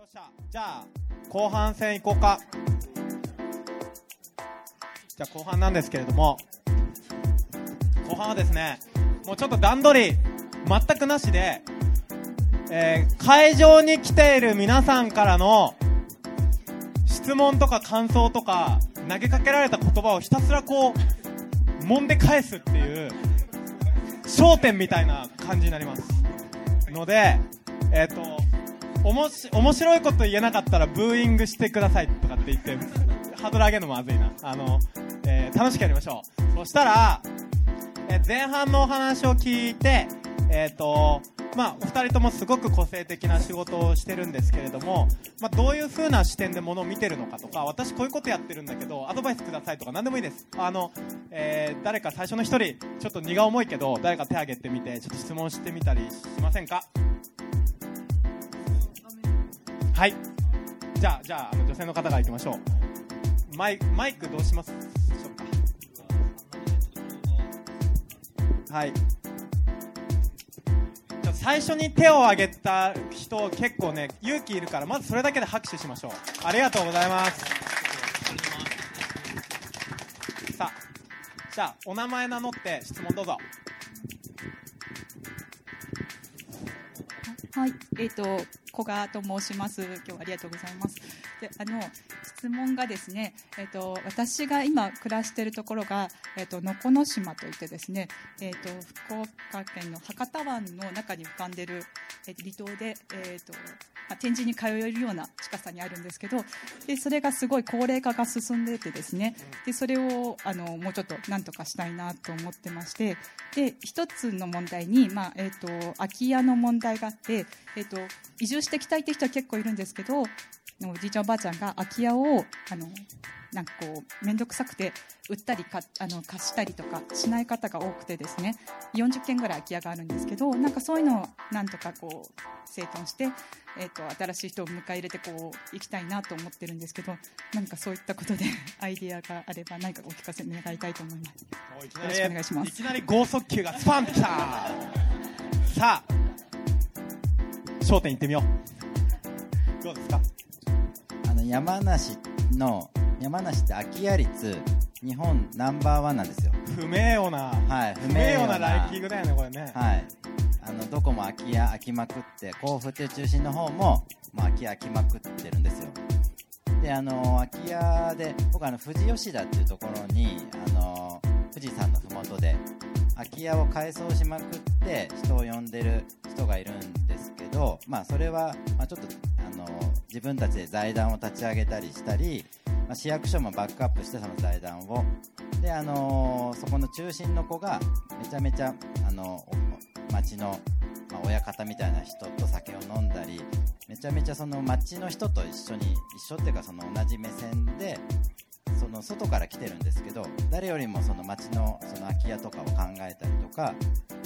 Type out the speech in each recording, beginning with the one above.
よっしゃ。じゃあ後半戦いこうか。じゃあ後半なんですけれども。後半はですねもうちょっと段取り全くなしで、えー会場に来ている皆さんからの質問とか感想とか投げかけられた言葉をひたすらこう揉んで返すっていう焦点みたいな感じになります。のでえっ、とおもし面白いこと言えなかったらブーイングしてくださいとかって言ってハードル上げるのもまずいな。あの、えー楽しくやりましょう。そしたら、えー前半のお話を聞いてえっ、とまあ、お二人ともすごく個性的な仕事をしてるんですけれども、まあ、どういう風な視点でものを見てるのかとか私こういうことやってるんだけどアドバイスくださいとか何でもいいです。あの、えー誰か最初の一人ちょっと荷が重いけど誰か手挙げてみてちょっと質問してみたりしませんか？はい。じゃあじゃあ女性の方からいきましょう。マイマイクどうしますでしょうか？はい。じゃ最初に手を挙げた人結構ね勇気いるからまずそれだけで拍手しましょう。ありがとうございます。さあじゃあお名前名乗って質問どうぞ。はい、えっ、と古賀と申します。今日はありがとうございます。で、あの質問がですね、えっ、と私が今暮らしているところがえっ、とのこの島といってですね、えっ、と福岡県の博多湾の中に浮かんでいる、えーと離島でえっ、とまあ、展示に通えるような近さにあるんですけどでそれがすごい高齢化が進んでてですねでそれをあのもうちょっとなんとかしたいなと思ってましてで一つの問題に、まあえー、と空き家の問題があって、えー、と移住してきたいって人は結構いるんですけどおじいちゃんおばあちゃんが空き家をあのなんかこう面倒くさくて売ったりかあの貸したりとかしない方が多くてですね。40軒ぐらい空き家があるんですけどなんかそういうのをなんとかこう整頓して、えー、と新しい人を迎え入れてこう行きたいなと思ってるんですけど何かそういったことで アイディアがあれば何かお聞かせ願いたいと思います。いきよろしくお願いします。いきなり剛速球がスパンってきた。さあ焦点いってみよう。どうですか？山梨の山梨って空き家率日本ナンバーワンなんですよ。不名誉なはい不名誉なランキングだよねこれね。はい。あのどこも空き家空きまくって甲府っていう中心の方も、まあ、空き家空きまくってるんですよ。であの空き家で僕あの富士吉田っていうところにあの富士山の麓で空き家を改装しまくって人を呼んでる人がいるんですけど、まあ、それは、ま、ちょっとあの自分たちで財団を立ち上げたりしたり、まあ、市役所もバックアップしてその財団を。で、あのそこの中心の子がめちゃめちゃあの町の、ま、親方みたいな人と酒を飲んだりめちゃめちゃその町の人と一緒に一緒っていうかその同じ目線でその外から来てるんですけど誰よりもその町のその空き家とかを考えたりとか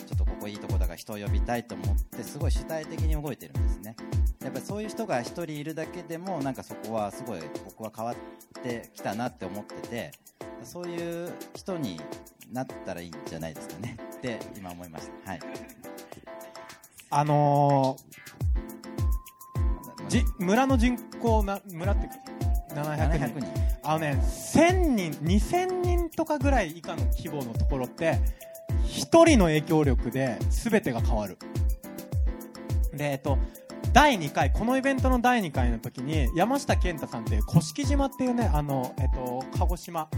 ちょっとここいいとこだから人を呼びたいと思ってすごい主体的に動いてるんですね。やっぱりそういう人が1人いるだけでもなんかそこはすごい僕は変わってきたなって思っててそういう人になったらいいんじゃないですかね。って今思いました。はい。あのー、じ村の人口な村っていうか700 700人。人あのね1000人2000人とかぐらい以下の規模のところって1人の影響力で全てが変わる。でえっと第2回このイベントの第2回の時に山下健太さんって甑島っていうねあの、えっと、鹿児島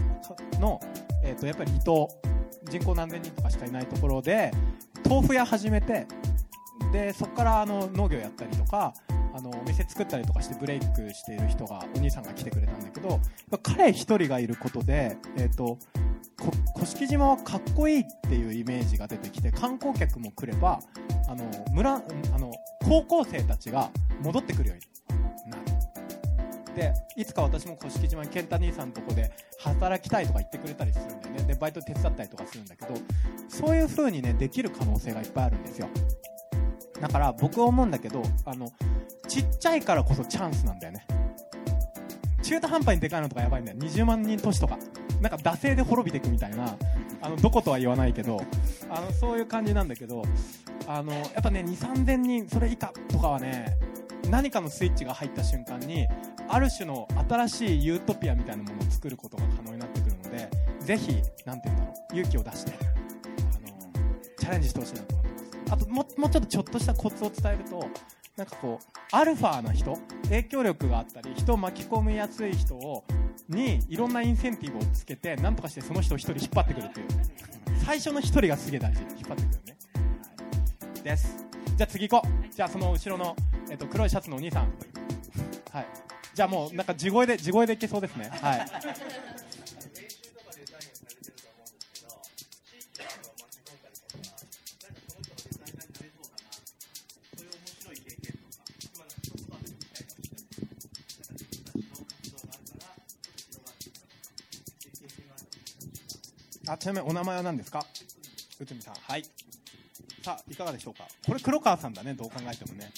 の、えっと、やっぱり離島人口何千人とかしかいないところで豆腐屋始めてでそこからあの農業やったりとかあのお店作ったりとかしてブレイクしている人がお兄さんが来てくれたんだけど彼一人がいることで、えっとこ甑島はかっこいいっていうイメージが出てきて観光客も来ればあの村あの高校生たちが戻ってくるようになる。でいつか私も甑島に健太兄さんのとこで働きたいとか言ってくれたりするんだよね。でバイト手伝ったりとかするんだけどそういう風にねできる可能性がいっぱいあるんですよだから僕は思うんだけどあのちっちゃいからこそチャンスなんだよね。中途半端にでかいのとかやばいんだよ。20万人都市とか。なんか惰性で滅びていくみたいなあのどことは言わないけどあのそういう感じなんだけどあのやっぱね2 3 0 0 0人それ以下とかはね何かのスイッチが入った瞬間にある種の新しいユートピアみたいなものを作ることが可能になってくるのでぜひなんて言うんだろう勇気を出してあのチャレンジしてほしいなと思いますあとももうちょっとちょっとしたコツを伝えるとなんかこうアルファな人影響力があったり人を巻き込みやすい人をにいろんなインセンティブをつけて何とかしてその人を1人引っ張ってくるっていう。最初の1人がすげえ大事。引っ張ってくるね、はい、です。じゃあ次行こう。じゃあその後ろの、えっと、黒いシャツのお兄さん。はい。じゃあもうなんか地声で地声でいけそうですね。はい。あちなみにお名前は何ですか？内海さん。はい。さあいかがでしょうか？これ黒川さんだねどう考えてもね。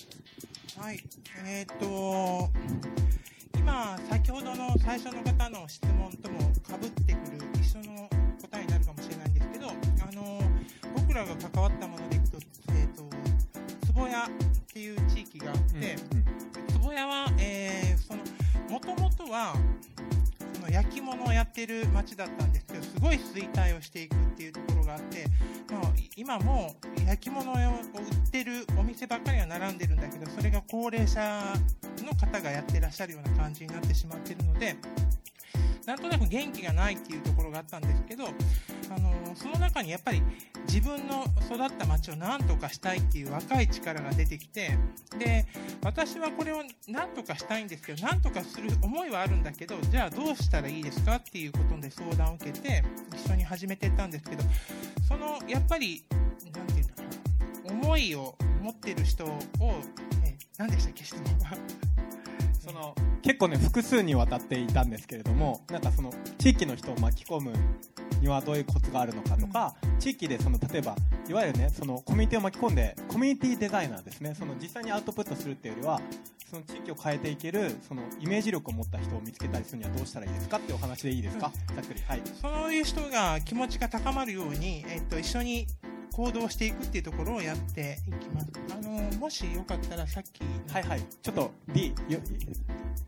はい、えっ、と今先ほどの最初の方の質問ともかぶってくる一緒の答えになるかもしれないんですけど、あの僕らが関わったものでいくと、えっ、と坪谷っていう地域があって、坪谷は、えーその元々はその焼き物をやってる町だったんですすごい衰退をしていくっていうところがあって、まあ、今も焼き物を売ってるお店ばっかりが並んでるんだけどそれが高齢者の方がやってらっしゃるような感じになってしまってるのでなんとなく元気がないっていうところがあったんですけど、あのその中にやっぱり自分の育った町を何とかしたいっていう若い力が出てきてで私はこれを何とかしたいんですけど何とかする思いはあるんだけどじゃあどうしたらいいですかっていうことで相談を受けて一緒に始めてったんですけどそのやっぱりなんていうんだろう思いを持ってる人を、え何でしたっけ質問は。その結構ね複数にわたっていたんですけれどもなんかその地域の人を巻き込むにはどういうコツがあるのかとか、地域でその例えばいわゆるねそのコミュニティを巻き込んでコミュニティデザイナーですね。その実際にアウトプットするっていうよりはその地域を変えていけるそのイメージ力を持った人を見つけたりするにはどうしたらいいですかっていうお話でいいですか、ざっくり。はい。そういう人が気持ちが高まるように、えっと、一緒に行動していくっていうところをやっていきます。あのもしよかったらさっきの。はいはい。ちょっと D よ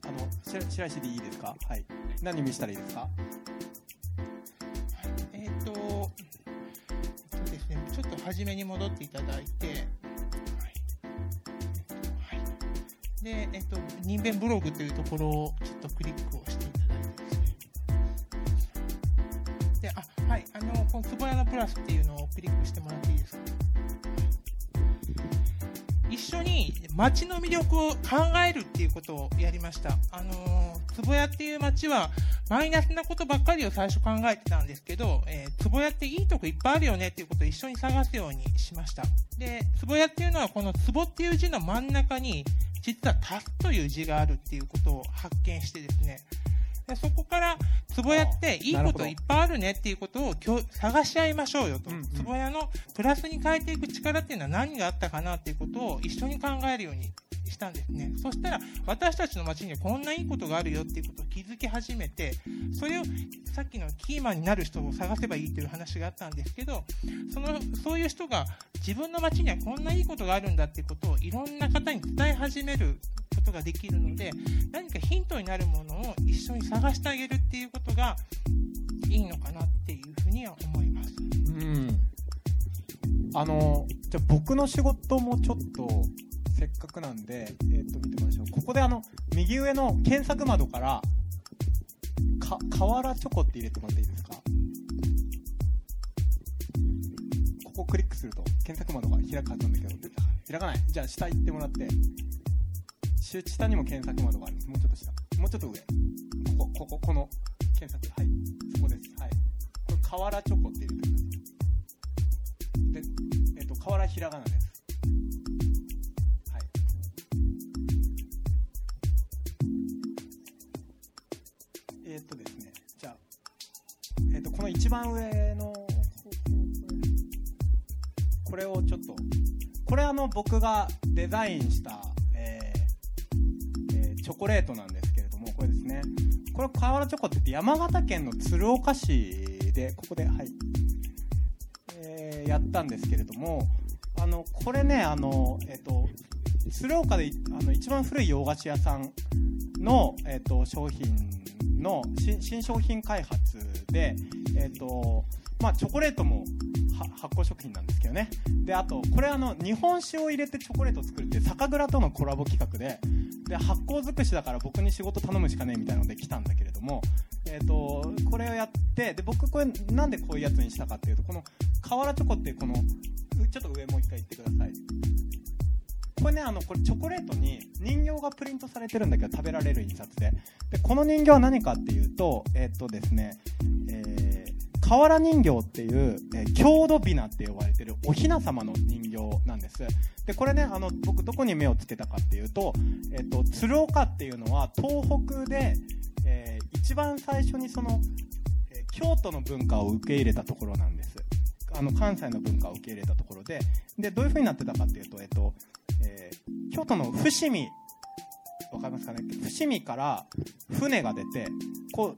あの白白石 D いいですか？はい。何見せたらいいですか？えっ、と、えっとですね、ちょっと初めに戻っていただいて、はい。はい、で、えっ、と、人弁ブログというところをちょっとクリックをしていの、つぼやのプラスっていうのをクリックしてもらっていいですか？一緒に街の魅力を考えるっていうことをやりました。あのー、坪谷っていう街はマイナスなことばっかりを最初考えてたんですけど、えー、坪谷っていいとこいっぱいあるよねっていうことを一緒に探すようにしました。で、坪谷っていうのはこの坪っていう字の真ん中に実は足すという字があるっていうことを発見してですね、そこから、坪谷っていいこといっぱいあるねっていうことを今日探し合いましょうよと。うんうん坪谷のプラスに変えていく力っていうのは何があったかなっていうことを一緒に考えるようにしたんですね。そしたら、私たちの街にはこんないいことがあるよっていうことを気づき始めて、それをさっきのキーマンになる人を探せばいいという話があったんですけど、その、そういう人が自分の街にはこんないいことがあるんだっていうことをいろんな方に伝え始めることができるので、何かヒントになるものを一緒に探してあげるっていうことがいいのかなっていうふうには思います。うん。あのじゃあ僕の仕事もちょっとせっかくなんで、えー、と見てみましょう。ここであの右上の検索窓からか瓦チョコって入れてもらっていいですか？ここをクリックすると検索窓が開くはずなんだけど開かない。じゃあ下行ってもらって。下にも検索窓がありますもうちょっと下もうちょっと上こここここの検索はいそこですはいこれ瓦チョコって入れてくださいで、えっ、と、河原ひらがなです。はい。えっ、とですね、じゃあ、えっ、と、この一番上の、これをちょっと、これあの、僕がデザインした、チョコレートなんですけれども、これですね。これ、河原チョコって言って山形県の鶴岡市で、ここで、はい。えーやったんですけれども、あの、これね、あの、えっ、と、鶴岡であの一番古い洋菓子屋さんの、えー、と商品の新新商品開発で、えーとまあ、チョコレートもは発酵食品なんですけどねであとこれあの日本酒を入れてチョコレートを作るって酒蔵とのコラボ企画でで発酵尽くしだから僕に仕事頼むしかねえみたいなので来たんだけれども、えー、とこれをやってで僕これなんでこういうやつにしたかっていうとこの瓦チョコっていうこのちょっと上もう一回言ってください。これねあのこれチョコレートに人形がプリントされてるんだけど食べられる印刷で。でこの人形は何かっていうとえっとですね、瓦人形っていう、えー、郷土びなって呼ばれてるお雛様の人形なんです。でこれねあの僕どこに目をつけたかっていうと、えっと鶴岡っていうのは東北で、えー一番最初にその、え京都の文化を受け入れたところなんです。あの関西の文化を受け入れたところで。でどういう風になってたかっていうと、えっとえ京都の伏見わかりますかね？伏見から船が出てこう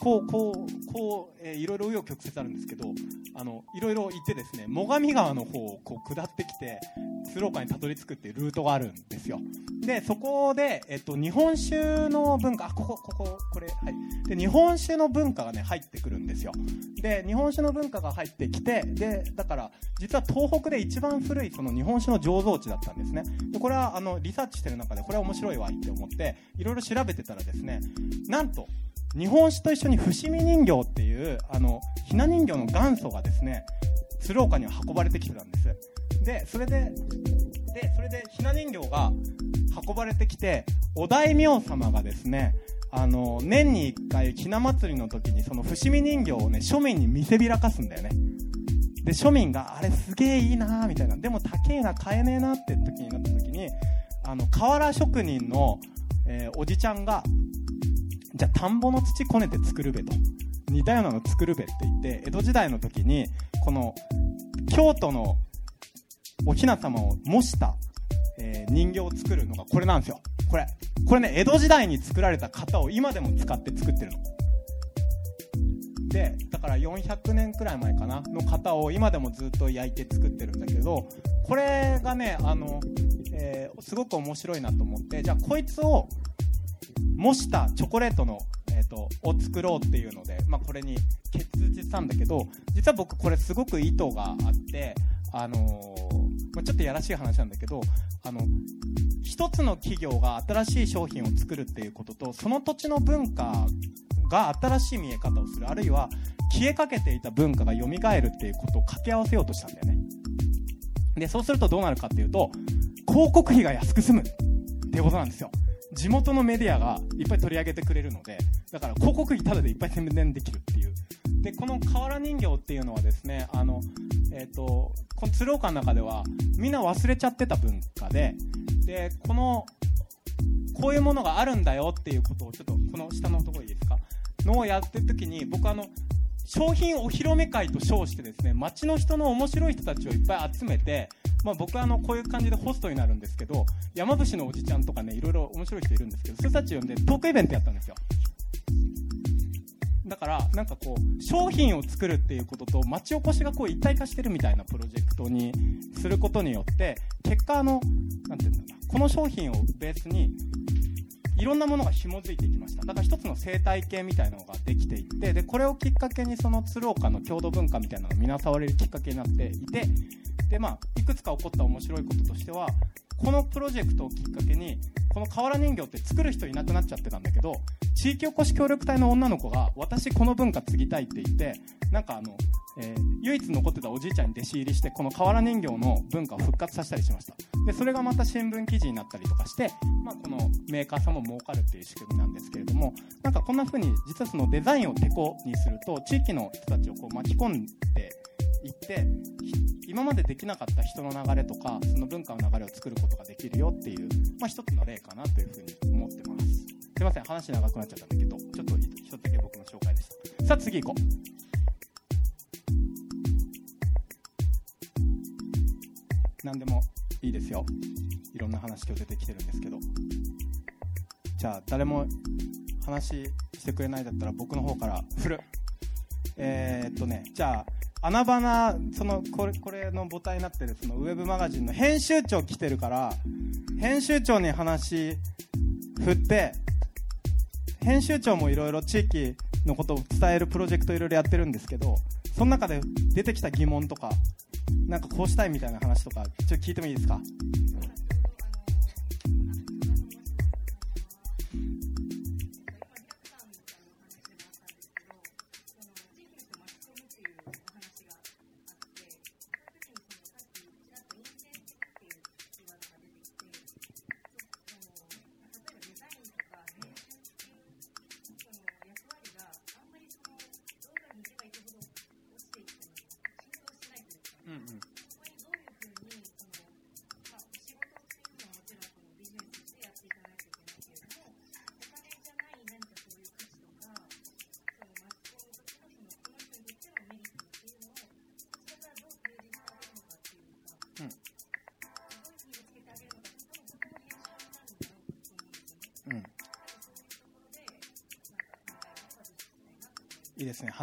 こうこうこう、えーいろいろ紆余曲折あるんですけどあのいろいろ行ってですね最上川の方をこう下ってきて鶴岡にたどり着くっていうルートがあるんですよ。でそこで、えっと、日本酒の文化あこここここれはい。で日本酒の文化がね入ってくるんですよ。で日本酒の文化が入ってきてでだから実は東北で一番古いその日本酒の醸造地だったんですね。でこれはあのリサーチしてる中でこれは面白いわいって思っていろいろ調べてたらですねなんと日本酒と一緒に伏見人形っていうあのひな人形の元祖がですね鶴岡には運ばれてきてたんです。でそれででそれでひな人形が運ばれてきてお大名様がですねあの年に1回ひな祭りの時にその伏見人形をね庶民に見せびらかすんだよね。で庶民があれすげえいいなーみたいな。でも高えな買えねえなって時になった時にあの瓦職人の、えーおじちゃんがじゃあ田んぼの土こねて作るべと。似たようなの作るべって言って江戸時代の時にこの京都のお雛様を模した、えー人形を作るのがこれなんですよ。これ。これね江戸時代に作られた型を今でも使って作ってるの。でだから400年くらい前かなの型を今でもずっと焼いて作ってるんだけどこれがねあの、えーすごく面白いなと思ってじゃあこいつを模したチョコレートの、えー、とを作ろうっていうので、まあ、これに結実したんだけど実は僕これすごく意図があって、あのーまあ、ちょっとやらしい話なんだけどあの一つの企業が新しい商品を作るっていうこととその土地の文化が新しい見え方をするあるいは消えかけていた文化が蘇るっていうことを掛け合わせようとしたんだよね。でそうするとどうなるかっていうと広告費が安く済むっていうことなんですよ。地元のメディアがいっぱい取り上げてくれるのでだから広告費タダでいっぱい宣伝できるっていう。でこの瓦人形っていうのはですねあの、えー、とこの鶴岡の中ではみんな忘れちゃってた文化ででこのこういうものがあるんだよっていうことをちょっとこの下のところいいですか？のをやってる時に僕あの商品お披露目会と称してですね街の人の面白い人たちをいっぱい集めて、まあ、僕はあのこういう感じでホストになるんですけど山伏のおじちゃんとかねいろいろ面白い人いるんですけどそれたち呼んでトークイベントやったんですよ。だからなんかこう商品を作るっていうことと町おこしがこう一体化してるみたいなプロジェクトにすることによって結果あのなていうんだろうなこの商品をベースにいろんなものが紐づいていきました。だから一つの生態系みたいなのができていってでこれをきっかけにその鶴岡の郷土文化みたいなのが見直されるきっかけになっていてで、まあ、いくつか起こった面白いこととしてはこのプロジェクトをきっかけにこの瓦人形って作る人いなくなっちゃってたんだけど地域おこし協力隊の女の子が私この文化継ぎたいって言ってなんかあの、えー唯一残ってたおじいちゃんに弟子入りしてこの瓦人形の文化を復活させたりしました。でそれがまた新聞記事になったりとかして、まあ、このメーカーさんも儲かるっていう仕組みなんですけれどもなんかこんな風に実はそのデザインをてこにすると地域の人たちをこう巻き込んでいって今までできなかった人の流れとかその文化の流れを作ることができるよっていう、まあ、一つの例かなというふうに思ってます。すいません話長くなっちゃったんだけどちょっと一つだけ僕の紹介でした。さあ次行こう。何でもいいですよ。いろんな話今日出てきてるんですけど。じゃあ誰も話してくれないだったら僕の方から振るえー、っとねじゃあ穴場なそのこれこれの母体になってるそのウェブマガジンの編集長来てるから編集長に話振って編集長もいろいろ地域のことを伝えるプロジェクトいろいろやってるんですけどその中で出てきた疑問とかなんかこうしたいみたいな話とかちょっと聞いてもいいですか？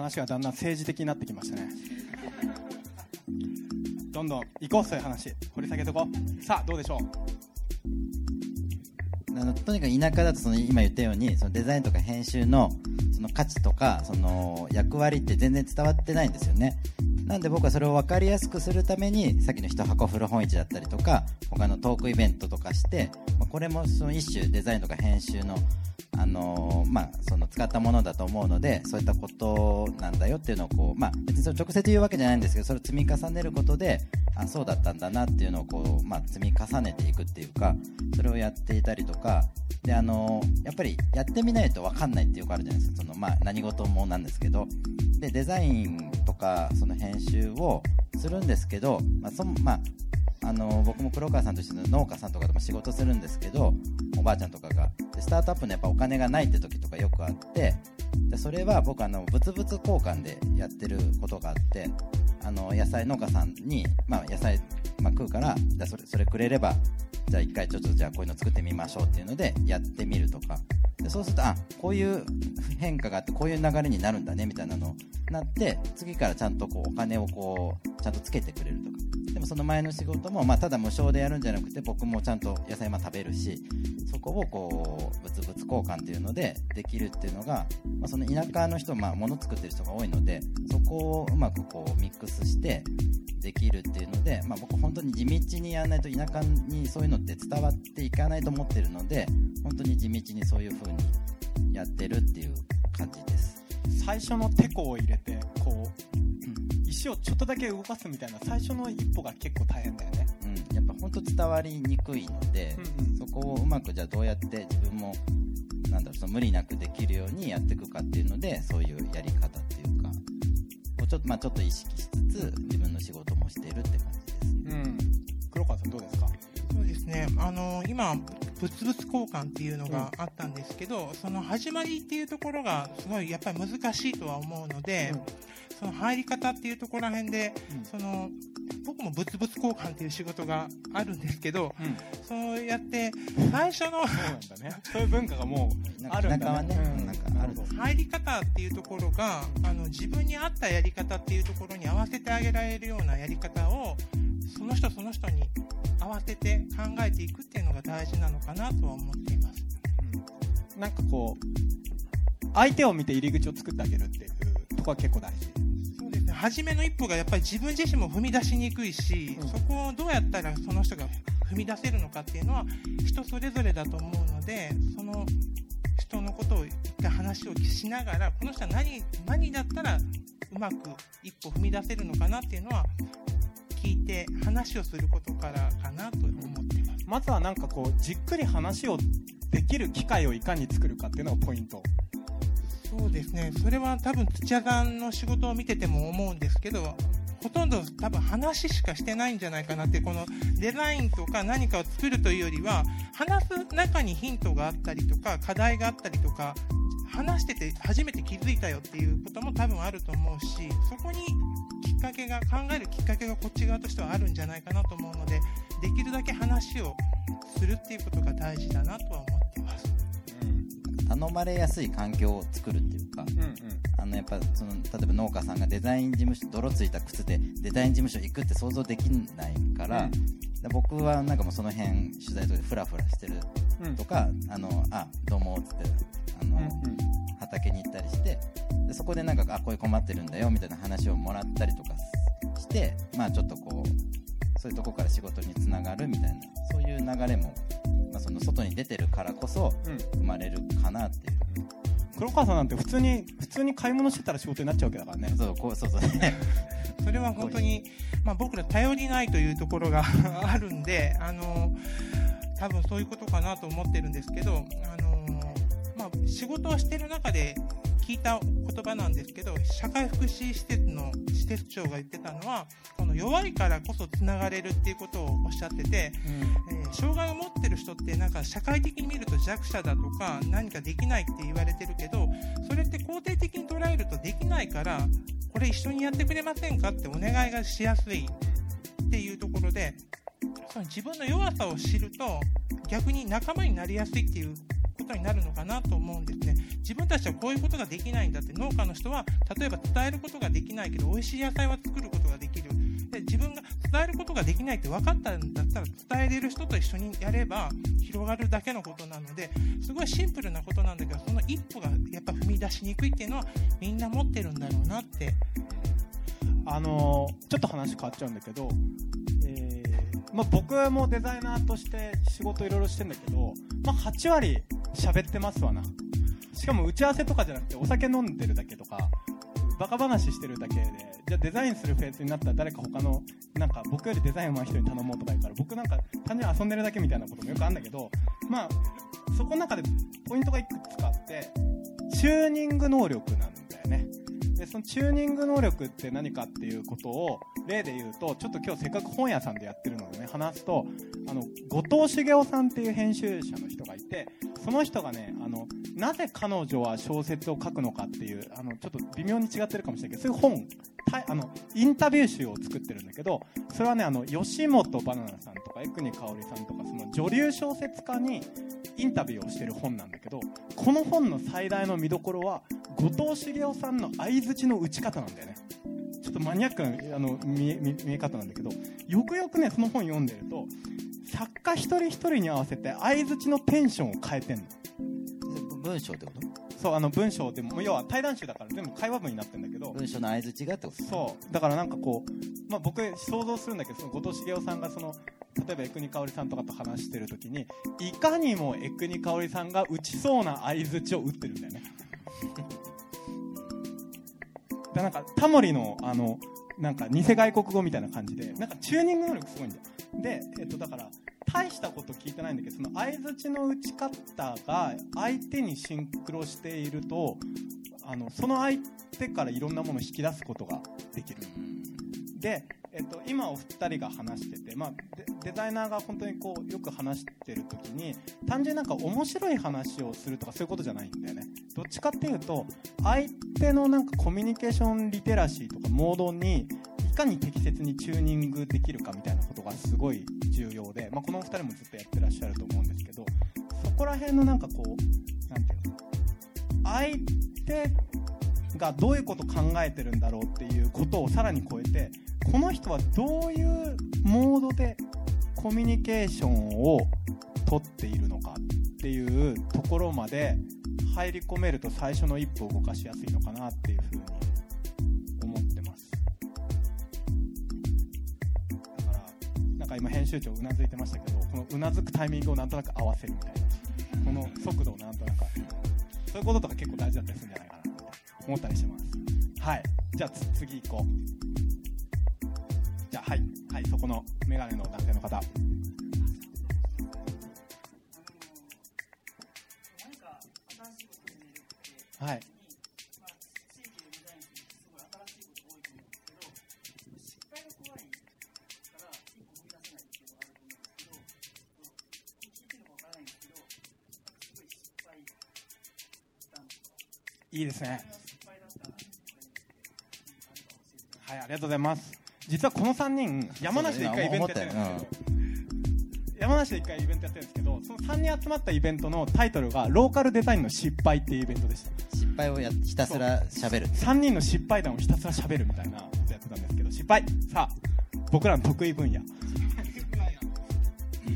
話がだんだん政治的になってきましたね。どんどん行こうそういう話。掘り下げとこう。さあどうでしょう？あのとにかく田舎だとその今言ったようにそのデザインとか編集のその価値とかその役割って全然伝わってないんですよね。なんで僕はそれを分かりやすくするためにさっきの一箱古本市だったりとか他のトークイベントとかして、まあこれもその一種デザインとか編集ののまあ、その使ったものだと思うのでそういったことなんだよっていうのをこう、まあ、別にそれ直接言うわけじゃないんですけどそれを積み重ねることであそうだったんだなっていうのをこう、まあ、積み重ねていくっていうかそれをやっていたりとかであのやっぱりやってみないと分かんないっていうかあるじゃないですか。その、まあ、何事もなんですけど。でデザインとかその編集をするんですけど、まあそまああの僕も黒川さんとして農家さんとかとも仕事するんですけどおばあちゃんとかが。でスタートアップのやっぱお金がないって時とかよくあってでそれは僕あの物々交換でやってることがあってあの野菜農家さんに、まあ、野菜、まあ、食うからじゃそれそれくれればじゃあ一回ちょっとじゃあこういうの作ってみましょうっていうのでやってみるとか。でそうするとあこういう変化があってこういう流れになるんだねみたいなのなって次からちゃんとこうお金をこうちゃんとつけてくれるとか。でもその前の仕事も、まあ、ただ無償でやるんじゃなくて僕もちゃんと野菜も食べるしそこをこう物々交換っていうのでできるっていうのが、まあ、その田舎の人、まあ、物作ってる人が多いのでそこをうまくこうミックスしてできるっていうので、まあ、僕本当に地道にやらないと田舎にそういうのって伝わっていかないと思ってるので本当に地道にそういう風にやってるっていう感じです。最初のテコを入れてこうん。う石をちょっとだけ動かすみたいな最初の一歩が結構大変だよね。うん、やっぱ本当伝わりにくいので、うんうん。そこをうまくじゃあどうやって自分もなんだろうその無理なくできるようにやっていくかっていうのでそういうやり方ちょっと,、まあ、ちょっと意識しつつ自分の仕事もしているって感じですうん。黒川さんどうですか？そうですね、あの今、物々交換っていうのがあったんですけど、その始まりっていうところが、すごいやっぱり難しいとは思うので、うん。その入り方っていうところら辺で、うん。その僕も物々交換っていう仕事があるんですけど、うん。そうやって最初のそうなんだね。そういう文化がもうあるんだね。入り方っていうところがあの自分に合ったやり方っていうところに合わせてあげられるようなやり方をその人その人に合わせて考えていくっていうのが大事なのかなとは思っています。うん。なんかこう相手を見て入り口を作ってあげるっていうところは結構大事初めの一歩がやっぱり自分自身も踏み出しにくいし、うんそこをどうやったらその人が踏み出せるのかっていうのは人それぞれだと思うのでその人のことを一回話をしながらこの人は何何だったらうまく一歩踏み出せるのかなっていうのは聞いて話をすることからかなと思ってます。まずはなんかこうじっくり話をできる機会をいかに作るかっていうのがポイントそうですね、それは多分土屋さんの仕事を見てても思うんですけど、ほとんど多分話しかしてないんじゃないかなって、このデザインとか何かを作るというよりは、話す中にヒントがあったりとか、課題があったりとか、話してて初めて気づいたよっていうことも多分あると思うし、そこにきっかけが、考えるきっかけがこっち側としてはあるんじゃないかなと思うので、できるだけ話をするっていうことが大事だなとは思ってます。頼まれやすい環境を作るっていうかうんうん。あのやっぱその例えば農家さんがデザイン事務所泥ついた靴でデザイン事務所行くって想像できないから、うん。で僕はなんかもうその辺取材とかでフラフラしてるうん。とか、あのあどうもっつってあの、うんうん。畑に行ったりしてでそこでなんかあこういう困ってるんだよみたいな話をもらったりとかしてまあちょっとこうそういうとこから仕事につながるみたいなそういう流れも、まあ、その外に出てるからこそうん。生まれるかなっていう。黒川さんなんて普通に普通に買い物してたら仕事になっちゃうわけだからね。そうこうそうそう それは本当に、まあ、僕ら頼りないというところが あるんで、あの多分そういうことかなと思ってるんですけど、あのまあ、仕事をしてる中で聞いた言葉なんですけど、社会福祉施設の施設長が言ってたのは、この弱いからこそつながれるっていうことをおっしゃってて、えー障害を持ってる人ってなんか社会的に見ると弱者だとか何かできないって言われてるけどそれって肯定的に捉えるとできないからこれ一緒にやってくれませんかってお願いがしやすいっていうところでその自分の弱さを知ると逆に仲間になりやすいっていうことになるのかなと思うんですね。自分たちはこういうことができないんだって農家の人は例えば伝えることができないけど美味しい野菜は作ることができる。で自分が伝えることができないって分かったんだったら伝えれる人と一緒にやれば広がるだけのことなのですごいシンプルなことなんだけどその一歩がやっぱ踏み出しにくいっていうのはみんな持ってるんだろうなって。あのーちょっと話変わっちゃうんだけど、えーまあ、僕もデザイナーとして仕事いろいろしてんだけど、まあ、8割喋ってますわな。しかも打ち合わせとかじゃなくてお酒飲んでるだけとかバカ話してるだけでじゃあデザインするフェーズになったら誰か他のなんか僕よりデザイン上手い人に頼もうとか言うから僕なんか単純に遊んでるだけみたいなこともよくあるんだけどまあそこの中でポイントがいくつかあってチューニング能力なんだよね。でそのチューニング能力って何かっていうことを例で言うとちょっと今日せっかく本屋さんでやってるのでね話すとあの後藤茂雄さんっていう編集者の人がいてその人がねあのなぜ彼女は小説を書くのかっていうあのちょっと微妙に違ってるかもしれないけどそういう本たあのインタビュー集を作ってるんだけどそれはねあの吉本バナナさんとか江国香織さんとかその女流小説家にインタビューをしてる本なんだけどこの本の最大の見どころは後藤茂雄さんの相づちの打ち方なんだよね。ちょっとマニアックなあの見え見見え方なんだけどよくよくねその本読んでると作家一人一人に合わせて相づちのテンションを変えてんの。文章ってこと？そうあの文章でも要は対談集だから全部会話文になってるんだけど文章の相づちがってこと？そう。だからなんかこう、まあ、僕想像するんだけどその後藤茂雄さんがその例えば江国香織さんとかと話してる時にいかにも江国香織さんが打ちそうな相づちを打ってるんだよね でなんかタモリのあのなんか偽外国語みたいな感じでなんかチューニング能力すごいんだよ。で、えっと、だから大したこと聞いてないんだけどその相づちの打ち方が相手にシンクロしているとあのその相手からいろんなものを引き出すことができる。で、えっと、今お二人が話してて、まあ、デザイナーが本当にこうよく話してる時に単純になんか面白い話をするとかそういうことじゃないんだよね。どっちかっていうと相手のなんかコミュニケーションリテラシーとかモードにいかに適切にチューニングできるかみたいなことがすごい重要で、まあ、このお二人もずっとやってらっしゃると思うんですけどそこら辺のなんかこうなんていうの？相手がどういうこと考えてるんだろうっていうことをさらに超えてこの人はどういうモードでコミュニケーションを取っているのかっていうところまで入り込めると最初の一歩を動かしやすいのかなっていうふうに思ってます。だからなんか今編集長うなずいてましたけどこのうなずくタイミングをなんとなく合わせるみたいなこの速度をなんとなくそういうこととか結構大事だったりするんじゃないかな。思ったりしてます。はい。じゃあつ次行こう。じゃあはい。はいそこのメガネの男性の方。はい。いいですねありがとうございます。実はこの3人山梨で一回イベントやってるんですけど、山梨で1回イベントやってるんですけどその3人集まったイベントのタイトルがローカルデザインの失敗っていうイベントでした。失敗をやひたすら喋る。3人の失敗談をひたすら喋るみたいなことやってたんですけど失敗。さあ僕らの得意分野。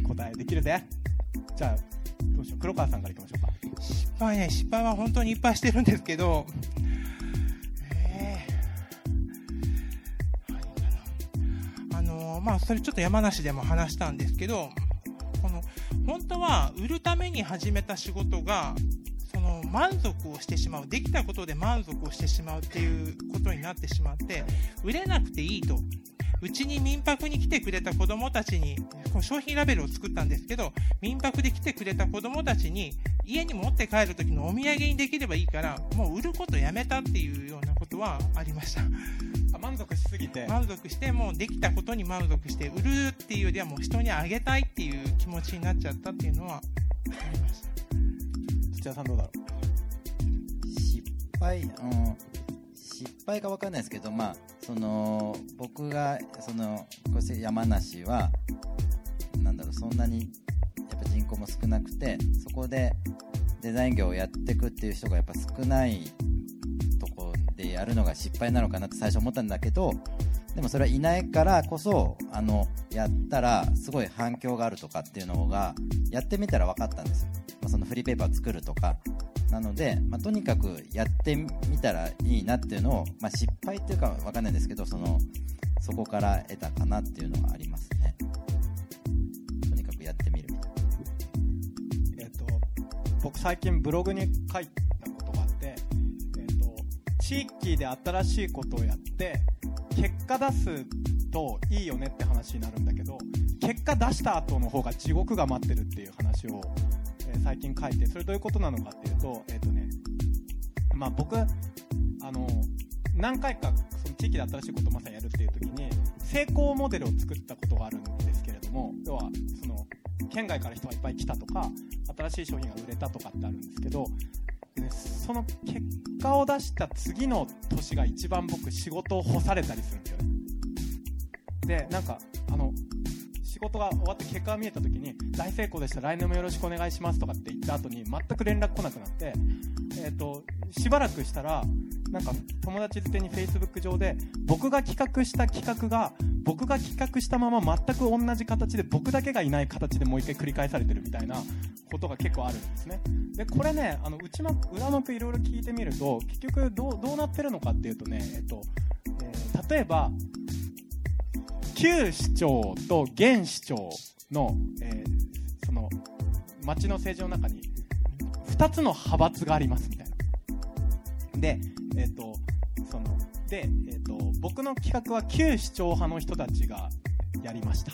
答えできるぜ。じゃあどうしよう。黒川さんからいきましょうか。失敗ね、失敗は本当にいっぱいしてるんですけど、まあ、それちょっと山梨でも話したんですけど、この、本当は売るために始めた仕事が、その満足をしてしまう、できたことで満足をしてしまうっていうことになってしまって、売れなくていいと。うちに民泊に来てくれた子供たちに、この商品ラベルを作ったんですけど、民泊で来てくれた子供たちに、家に持って帰る時のお土産にできればいいから、もう売ることやめたっていうようなことはありました。あ満足しすぎて満足して、もうできたことに満足して、売るっていうよりはもう人にあげたいっていう気持ちになっちゃったっていうのはありました。土屋さんどうだろ失敗、うん、失敗か分かんないですけど、まあ、その僕がそのこうして山梨はなんだろうそんなにやっぱ人口も少なくてそこでデザイン業をやっていくっていう人がやっぱ少ないとでやるのが失敗なのかなって最初思ったんだけどでもそれはいないからこそあのやったらすごい反響があるとかっていうのがやってみたら分かったんですよ、ま、そのフリーペーパー作るとか。なので、まあ、とにかくやってみたらいいなっていうのを、まあ、失敗っていうか分かんないんですけどそのそこから得たかなっていうのはありますね。とにかくやってみるみたいな。えっ、と僕最近ブログに書い地域で新しいことをやって結果出すといいよねって話になるんだけど結果出した後の方が地獄が待ってるっていう話を、えー最近書いてそれどういうことなのかっていうとえっ、とねまあ僕あの何回かその地域で新しいことをまさにやるっていう時に成功モデルを作ったことがあるんですけれども要はその県外から人がいっぱい来たとか新しい商品が売れたとかってあるんですけどでその結果を出した次の年が一番僕仕事を干されたりするんですよね。でなんかあの仕事が終わって結果が見えた時に大成功でした来年もよろしくお願いしますとかって言った後に全く連絡来なくなって、えー、としばらくしたらなんか友達づてに Facebook 上で僕が企画した企画が僕が企画したまま全く同じ形で僕だけがいない形でもう一回繰り返されてるみたいなことが結構あるんですね。でこれねあの内幕裏幕いろいろ聞いてみると結局どうどうなってるのかっていうとね、えっとえー例えば旧市長と現市長の,、えーその町の政治の中に2つの派閥がありますみたいな。でえっ、とそので、えー、と僕の企画は旧市長派の人たちがやりました。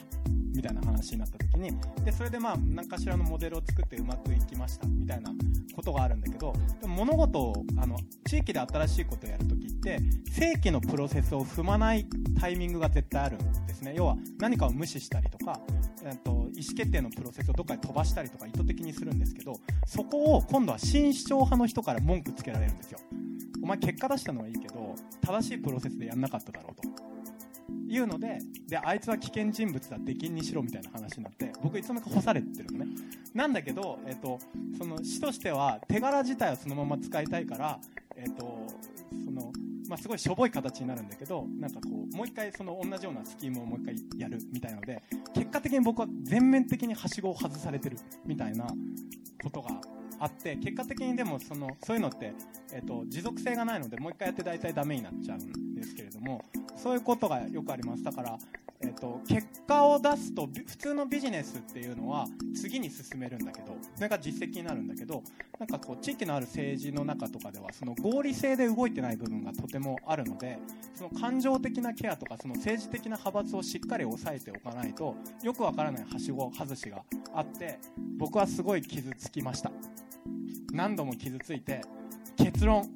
みたいな話になった時にでそれでまあ何かしらのモデルを作ってうまくいきました。みたいなことがあるんだけどでも物事をあの地域で新しいことをやるときって正規のプロセスを踏まないタイミングが絶対あるんですね。要は何かを無視したりとか、えっと、意思決定のプロセスをどっかに飛ばしたりとか意図的にするんですけどそこを今度は新市長派の人から文句つけられるんですよ。お前結果出したのはいいけど正しいプロセスでやんなかっただろうと。いうのでであいつは危険人物だ出禁にしろみたいな話になって僕いつの間にか干されてるのね。なんだけど、えっと、その市としては手柄自体をそのまま使いたいから、えっとそのまあ、すごいしょぼい形になるんだけどなんかこうもう一回その同じようなスキームをもう一回やるみたいなので結果的に僕は全面的にはしごを外されてるみたいなことがあって結果的にでもそのそういうのって、えっと持続性がないのでもう一回やって大体ダメになっちゃうんですけれどもそういうことがよくあります。だから、えっと結果を出すと普通のビジネスっていうのは次に進めるんだけどそれが実績になるんだけどなんかこう地域のある政治の中とかではその合理性で動いてない部分がとてもあるのでその感情的なケアとかその政治的な派閥をしっかり抑えておかないとよくわからないはしご外しがあって僕はすごい傷つきました。何度も傷ついて結論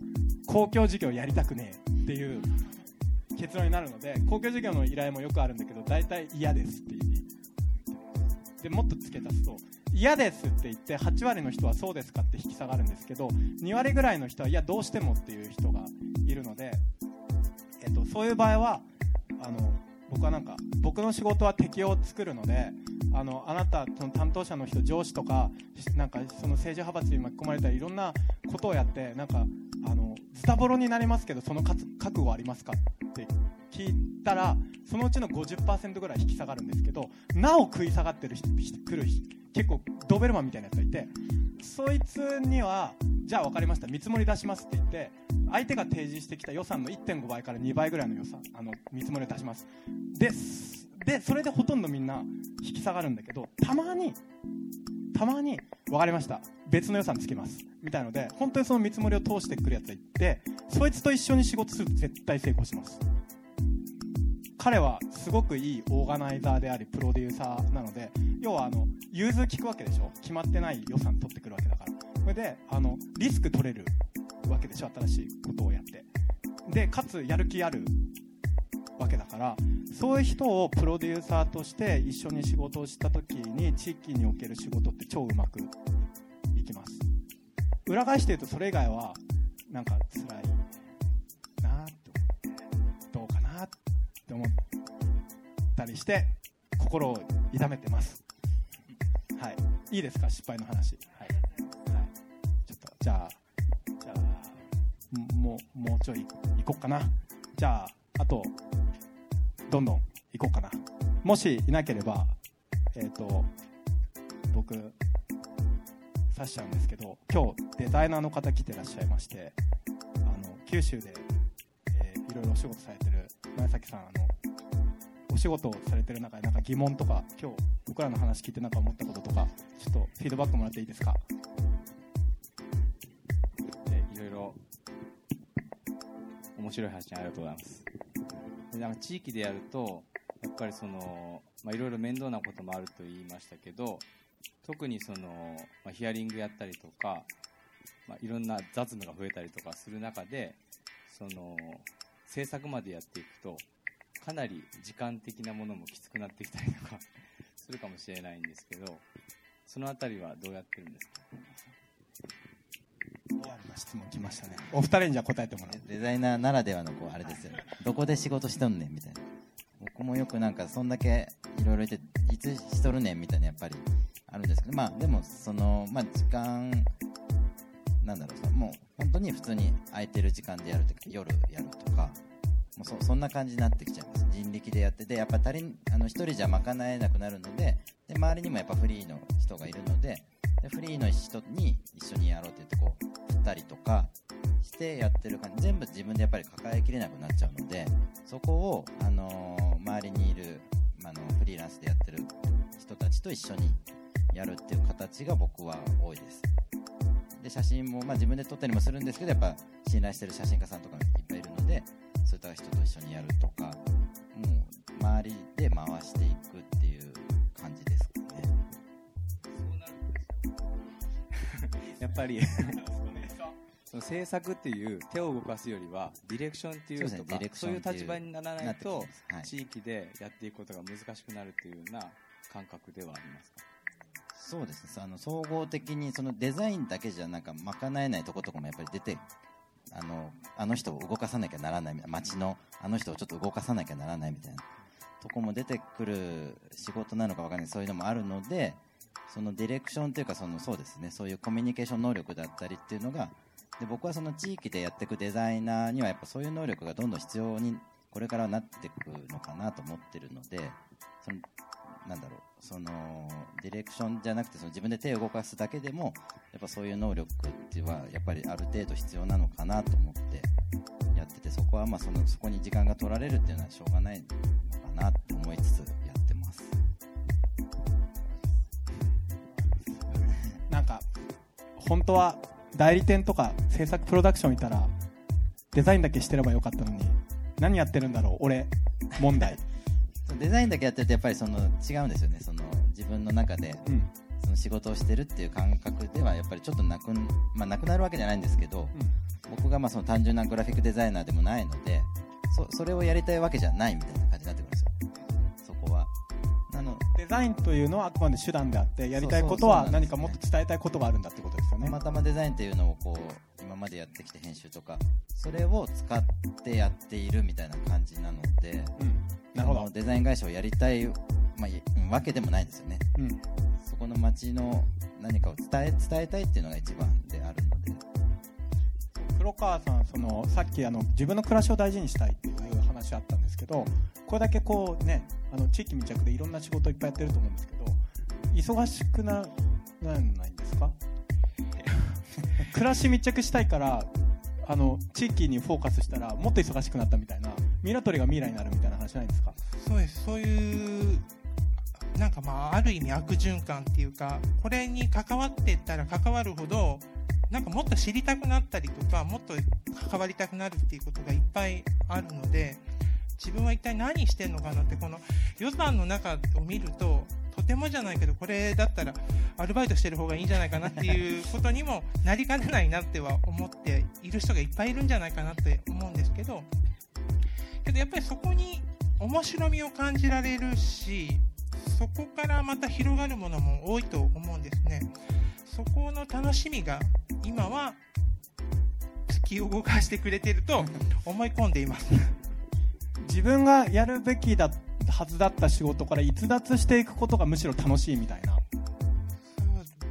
公共事業やりたくねえっていう結論になるので公共事業の依頼もよくあるんだけど大体嫌ですって言ってでもっと付け足すと嫌ですって言って8割の人はそうですかって引き下がるんですけど2割ぐらいの人はいやどうしてもっていう人がいるので、えっと、そういう場合はあの僕はなんか僕の仕事は敵を作るのであのあなたその担当者の人上司とかなんかその政治派閥に巻き込まれたりいろんなことをやってなんかあのズタボロになりますけどその覚悟はありますか？って聞いたらそのうちの50%ぐらい引き下がるんですけどなお食い下がってる人来る結構ドベルマンみたいなやつがいてそいつにはじゃあ分かりました見積もり出しますって言って相手が提示してきた予算の1.5倍から2倍ぐらいの予算あの見積もりを出します。です。でそれでほとんどみんな引き下がるんだけどたまにたまに分かりました。別の予算つけます。みたいので本当にその見積もりを通してくるやつがいてそいつと一緒に仕事すると絶対成功します。彼はすごくいいオーガナイザーでありプロデューサーなので要はあの融通聞くわけでしょ？決まってない予算取ってくるわけだから。それであのリスク取れるわけでしょ？新しいことをやって。でかつやる気あるわけだからそういう人をプロデューサーとして一緒に仕事をした時に地域における仕事って超うまくいきます。裏返して言うとそれ以外はなんか辛いなって思ってどうかなって思ったりして心を痛めてます。はい。いいですか？失敗の話。はい、はい、ちょっとじゃあじゃあもうもうちょい行こうかな。じゃああとどんどん行こうかな。もしいなければえっ、ー、と僕指しちゃうんですけど今日デザイナーの方来てらっしゃいましてあの九州で、えー、いろいろお仕事されてる前崎さんあのお仕事をされてる中でなんか疑問とか今日僕らの話聞いてなんか思ったこととかちょっとフィードバックもらっていいですか？いろいろ面白い話ありがとうございます。でなんか地域でやるとやっぱりその、まあ、いろいろ面倒なこともあると言いましたけど特にその、まあ、ヒアリングやったりとか、まあ、いろんな雑務が増えたりとかする中でその制作までやっていくとかなり時間的なものもきつくなってきたりとか するかもしれないんですけどそのあたりはどうやってるんですか？質問来ましたね。お二人にじゃ答えてもらう。デザイナーならではのこうあれですよね。どこで仕事しとんねんみたいな。僕もよくなんかそんだけいろいろ言っていつしとるねんみたいなやっぱりあるんですけど。まあでもそのまあ時間なんだろうもう本当に普通に空いてる時間でやるとか夜やるとかもうそそんな感じになってきちゃいます。人力でやっててやっぱ足りあの1人じゃ賄えなくなるのでで周りにもやっぱフリーの人がいるのででフリーの人に一緒にやろうって言ってこう振ったりとかしてやってる感じ。全部自分でやっぱり抱えきれなくなっちゃうのでそこを、あのー周りにいる、あのフリーランスでやってる人たちと一緒にやるっていう形が僕は多いです。で写真も、まあ、自分で撮ったりもするんですけどやっぱ信頼してる写真家さんとかいっぱいいるのでそういった人と一緒にやるとかもう周りで回していくってっぱり。その制作っていう手を動かすよりはディレクションっていうとかそういう立場にならないと地域でやっていくことが難しくなるっていうような感覚ではありますか？そうですね。あの総合的にそのデザインだけじゃなんか賄えないとことかもやっぱり出てあのあの人を動かさなきゃならない街のあの人をちょっと動かさなきゃならないみたいなとこも出てくる仕事なのかわかんない。そういうのもあるのでそのディレクションというかそのそうですねそういうコミュニケーション能力だったりっていうのがで僕はその地域でやっていくデザイナーにはやっぱそういう能力がどんどん必要にこれからはなっていくのかなと思ってるのでそのなんだろうそのディレクションじゃなくてその自分で手を動かすだけでもやっぱそういう能力っていうのはやっぱりある程度必要なのかなと思ってやっててそこはまあそのそこに時間が取られるっていうのはしょうがないのかなって思いつつ本当は代理店とか制作プロダクションいたらデザインだけしてればよかったのに何やってるんだろう俺問題。デザインだけやってるとやっぱりその違うんですよね。その自分の中でうん。その仕事をしてるっていう感覚ではやっぱりちょっとなく,、まあ、なくなるわけじゃないんですけど、僕がまあその単純なグラフィックデザイナーでもないのでそそれをやりたいわけじゃないみたいな感じになってくるんですよ。そこは。なのデザインというのはあくまで手段であってやりたいことは何かもっと伝えたいことがあるんだってことね。たまたまデザインっていうのをこう今までやってきて編集とかそれを使ってやっているみたいな感じなのでうん。なるほど。デザイン会社をやりたいまあ、わけでもないんですよね。うん。そこの町の何かを伝え伝えたいっていうのが一番であるので。黒川さんそのさっきあの自分の暮らしを大事にしたいっていう話あったんですけどこれだけこうねあの地域密着でいろんな仕事いっぱいやってると思うんですけど忙しくなならないんですか？暮らし密着したいからあの地域にフォーカスしたらもっと忙しくなったみたいなミラトリが未来になるみたいな話ないですか？そうです。そういうなんかまあある意味悪循環っていうかこれに関わっていったら関わるほどなんかもっと知りたくなったりとかもっと関わりたくなるっていうことがいっぱいあるので自分は一体何してんのかなってこの予算の中を見るとてもじゃないけどこれだったらアルバイトしてる方がいいんじゃないかなっていうことにもなりかねないなっては思っている人がいっぱいいるんじゃないかなって思うんですけどけどやっぱりそこに面白みを感じられるしそこからまた広がるものも多いと思うんですね。そこの楽しみが今は突き動かしてくれてると思い込んでいます。自分がやるべきだはずだった仕事から逸脱していくことがむしろ楽しいみたいな。そ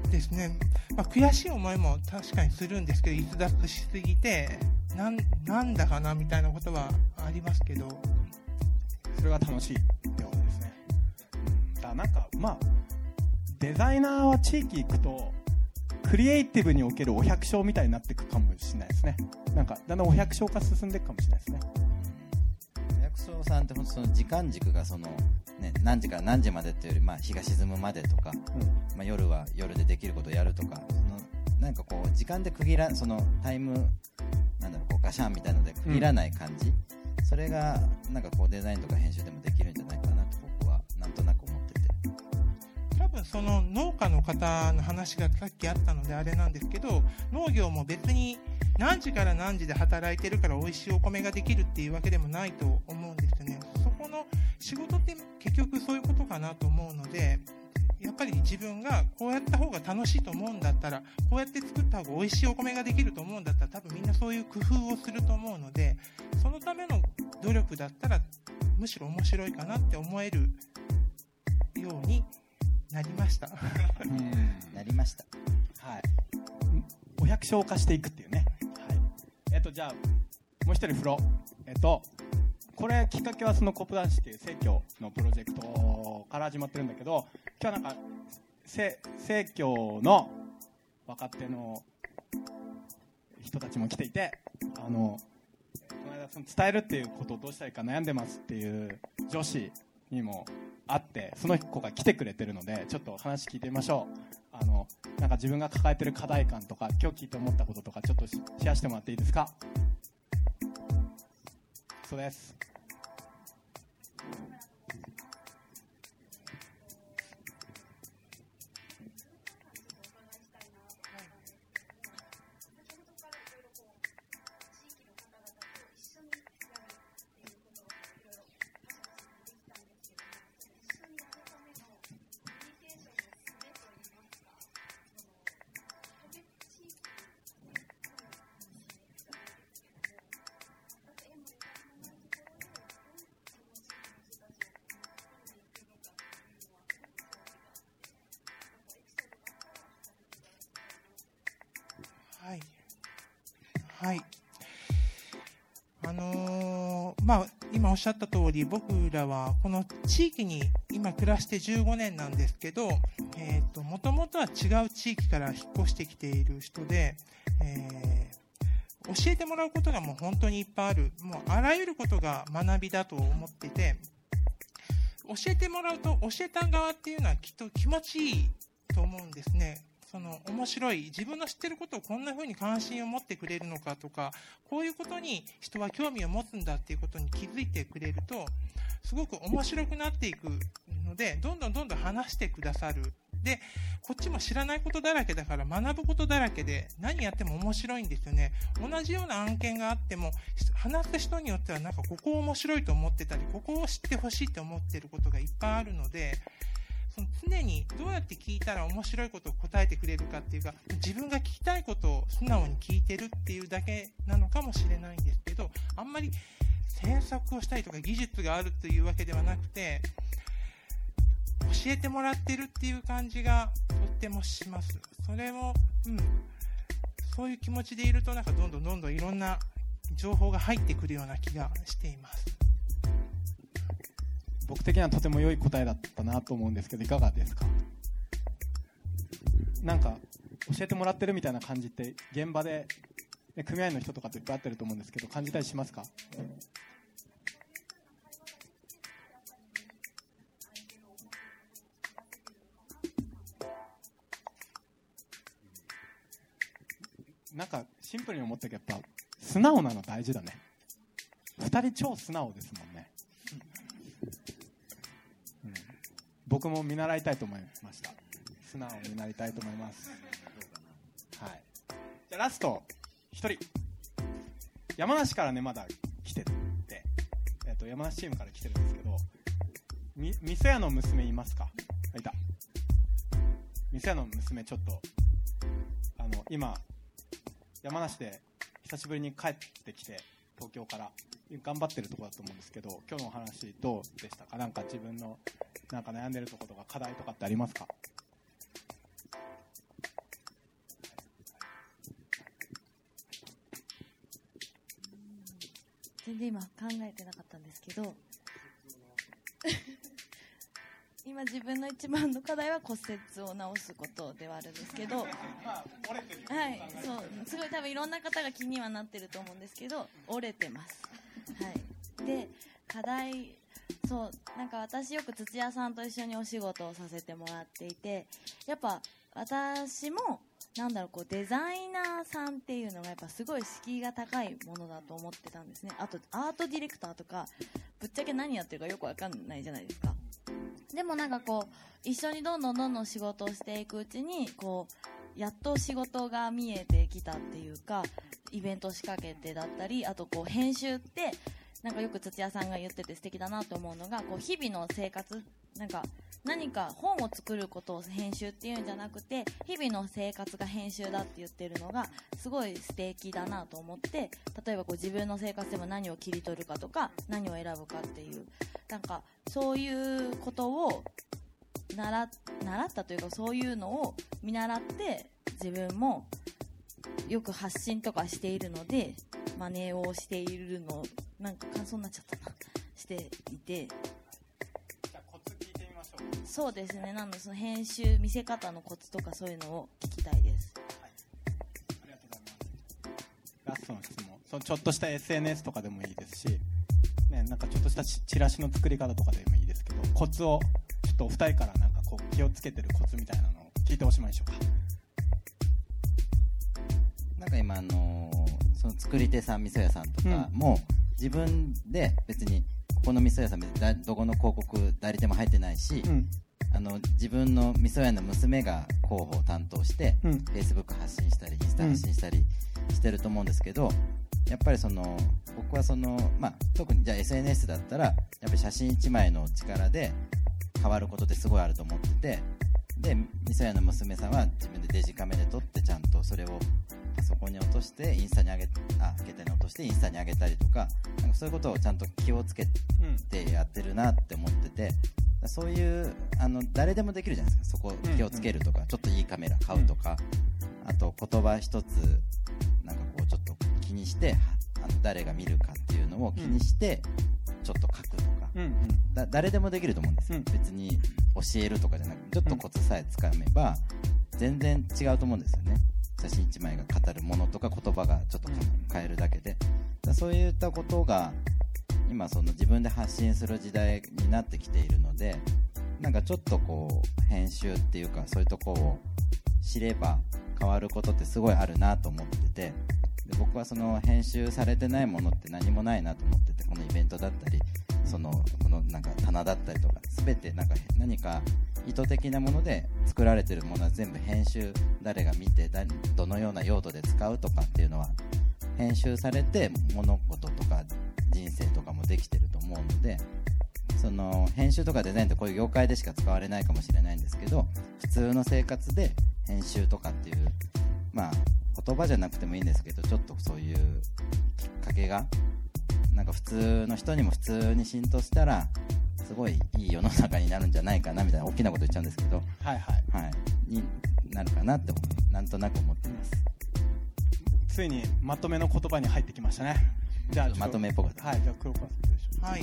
うですね、まあ、悔しい思いも確かにするんですけど逸脱しすぎてなんなんだかなみたいなことはありますけど。それが楽しいってことですね。だからなんかまあデザイナーは地域行くとクリエイティブにおけるお百姓みたいになっていくかもしれないですね。なんかだんだんお百姓化進んでいくかもしれないですね役所さんって本当その時間軸がその、ね、何時から何時までっていうより、まあ、日が沈むまでとか、まあ、夜は夜でできることをやるとかそのなんかこう時間で区切らそのタイムなんだろうこうガシャンみたいので区切らない感じ、それがなんかこうデザインとか編集でもできるんじゃないかなと僕はなんとなく思ってて。多分その農家の方の話がさっきあったのであれなんですけど農業も別に何時から何時で働いてるから美味しいお米ができるっていうわけでもないと思うんですよね。そこの仕事って結局そういうことかなと思うのでやっぱり自分がこうやった方が楽しいと思うんだったらこうやって作った方が美味しいお米ができると思うんだったら多分みんなそういう工夫をすると思うのでそのための努力だったらむしろ面白いかなって思えるようになりました。なりました。はい。お百姓化していくっていうね。はいえっとじゃあもう一人風呂えっとこれきっかけはそのコップ男子っていう生協のプロジェクトから始まってるんだけど今日はなんか生協の若手の人たちも来ていてあのこの間その伝えるっていうことをどうしたらいいか悩んでますっていう女子にも会ってその子が来てくれてるのでちょっと話聞いてみましょう。あのなんか自分が抱えてる課題感とか今日聞いて思ったこととかちょっとシェアしてもらっていいですか？そうです。はい。あのーまあ、今おっしゃった通り、僕らはこの地域に今暮らして15年なんですけど、えっ、と、もともとは違う地域から引っ越してきている人で、えー教えてもらうことがもう本当にいっぱいある。もうあらゆることが学びだと思ってて、教えてもらうと、教えた側っていうのはきっと気持ちいいと思うんですね。その面白い自分の知ってることをこんな風に関心を持ってくれるのかとかこういうことに人は興味を持つんだっていうことに気づいてくれるとすごく面白くなっていくのでどんどんどんどん話してくださる。でこっちも知らないことだらけだから学ぶことだらけで何やっても面白いんですよね。同じような案件があっても話す人によってはなんかここ面白いと思ってたりここを知ってほしいと思ってることがいっぱいあるのでその常にどうやって聞いたら面白いことを答えてくれるかっていうか自分が聞きたいことを素直に聞いてるっていうだけなのかもしれないんですけどあんまり詮索をしたりとか技術があるというわけではなくて教えてもらってるっていう感じがとってもします。それもうんそういう気持ちでいるとなんかどんどんどんどんいろんな情報が入ってくるような気がしています。僕的にはとても良い答えだったなと思うんですけどいかがですか？なんか教えてもらってるみたいな感じって現場で、組合の人とかといっぱい会ってると思うんですけど感じたりしますか？なんかシンプルに思ったけどやっぱ素直なの大事だね。2人超素直ですも、ん、僕も見習いたいと思いました。素直になりたいと思います。はい。じゃラスト1人。山梨からねまだ来てて、えっと、山梨チームから来てるんですけどみ味噌屋の娘いますか？あいた。味噌屋の娘ちょっとあの今山梨で久しぶりに帰ってきて東京から。頑張ってるところだと思うんですけど今日のお話どうでしたか？なんか自分のなんか悩んでるところとか課題とかってありますか？全然今考えてなかったんですけど 今自分の一番の課題は骨折を治すことではあるんですけどはいそうすごい多分いろんな方が気にはなってると思うんですけど折れてます。はい。で課題そうなんか私よく土屋さんと一緒にお仕事をさせてもらっていてやっぱ私もなんだろうこうデザイナーさんっていうのがやっぱすごい敷居が高いものだと思ってたんですね。あとアートディレクターとかぶっちゃけ何やってるかよくわかんないじゃないですか。でもなんかこう一緒にどんどんどんどん仕事をしていくうちにこうやっと仕事が見えてきたっていうかイベントを仕掛けてだったりあとこう編集ってなんかよく土屋さんが言ってて素敵だなと思うのがこう日々の生活なんか何か本を作ることを編集っていうんじゃなくて日々の生活が編集だって言ってるのがすごい素敵だなと思って例えばこう自分の生活でも何を切り取るかとか何を選ぶかっていうなんかそういうことを習ったというかそういうのを見習って自分もよく発信とかしているので真似をしているのなんか感想になっちゃったなしていて。じゃあコツ聞いてみましょう。そうですね。なのでその編集見せ方のコツとかそういうのを聞きたいです。ありがとうございます。ラストの質問。そのちょっとした SNS とかでもいいですし、ね、なんかちょっとしたチチラシの作り方とかでもいいですけどコツをちょっとお二人からなんかこう気をつけてるコツみたいなのを聞いておしまいでしょうか。なんか今あのーその作り手さん味噌屋さんとかも、自分で別にここの味噌屋さん別どこの広告代理店も入ってないし、うん。あの自分の味噌屋の娘が広報を担当して、うん。Facebook 発信したりインスタ発信したりしてると思うんですけど、やっぱりその僕はその、まあ、特にじゃあ SNS だったらやっぱり写真1枚の力で変わることってすごいあると思っててで味噌屋の娘さんは自分でデジカメで撮ってちゃんとそれをパソコンに落としてインスタに上げあ携帯に落としてインスタに上げたりとかなんかそういうことをちゃんと気をつけうんてやってるなって思っててそういうあの誰でもできるじゃないですか。そこ気をつけるとか、ちょっといいカメラ買うとか、あと言葉一つなんかこうちょっと気にしてはあの誰が見るかっていうのを気にして、ちょっと書くうんうん。だ誰でもできると思うんですよ、うん。別に教えるとかじゃなくてちょっとコツさえつかめば全然違うと思うんですよね。写真1枚が語るものとか言葉がちょっと変えるだけで。だそういったことが今その自分で発信する時代になってきているのでなんかちょっとこう編集っていうかそういうとこを知れば変わることってすごいあるなと思ってて。で僕はその編集されてないものって何もないなと思っててこのイベントだったりそのこのなんか棚だったりとか全てなんか何か意図的なもので作られてるものは全部編集誰が見てどのような用途で使うとかっていうのは編集されて物事とか人生とかもできてると思うのでその編集とかデザインってこういう業界でしか使われないかもしれないんですけど普通の生活で編集とかっていうまあ言葉じゃなくてもいいんですけどちょっとそういうきっかけがなんか普通の人にも普通に浸透したらすごいいい世の中になるんじゃないかなみたいな大きなこと言っちゃうんですけど、はいはい。はい、になるかなってなんとなく思ってます。ついにまとめの言葉に入ってきましたね。じゃあまとめっぽかった。はいじゃあ黒川さんどうでしょうはい。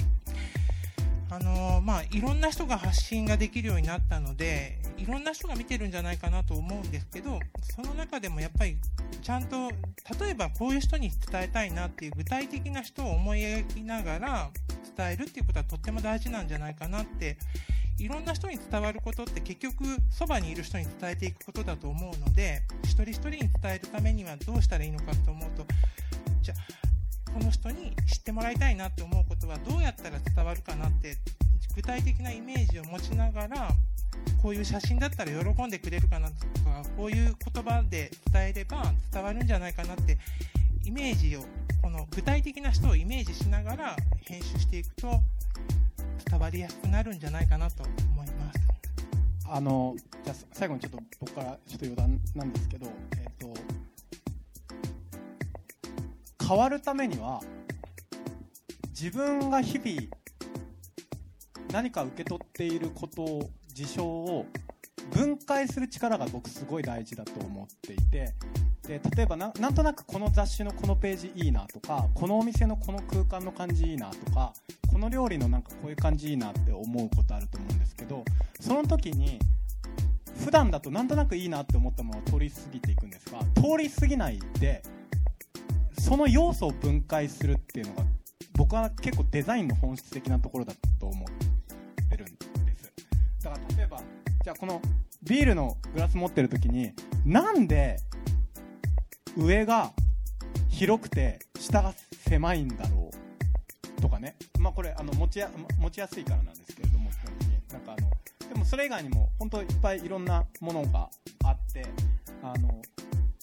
あのまあ、いろんな人が発信ができるようになったので、いろんな人が見てるんじゃないかなと思うんですけど、その中でもやっぱり、ちゃんと、例えばこういう人に伝えたいなっていう具体的な人を思い描きながら伝えるっていうことはとっても大事なんじゃないかなって、いろんな人に伝わることって結局、そばにいる人に伝えていくことだと思うので、一人一人に伝えるためにはどうしたらいいのかと思うと、じゃあこの人に知ってもらいたいなって思うことはどうやったら伝わるかなって具体的なイメージを持ちながらこういう写真だったら喜んでくれるかなとかこういう言葉で伝えれば伝わるんじゃないかなってイメージをこの具体的な人をイメージしながら編集していくと伝わりやすくなるんじゃないかなと思います。あのじゃ最後にちょっと僕からちょっと余談なんですけど、えっと変わるためには自分が日々何か受け取っていることを事象を分解する力が僕すごい大事だと思っていてで例えばななんとなくこの雑誌のこのページいいなとかこのお店のこの空間の感じいいなとかこの料理のなんかこういう感じいいなって思うことあると思うんですけどその時に普段だとなんとなくいいなって思ったものを通り過ぎていくんですが通り過ぎないでその要素を分解するっていうのが僕は結構デザインの本質的なところだと思ってるんです。だから例えばじゃあこのビールのグラス持ってる時になんで上が広くて下が狭いんだろうとかね。まあこれあの持ちや持ちやすいからなんですけれども基本的に。なんかあのでもそれ以外にも本当いっぱいいろんなものがあってあの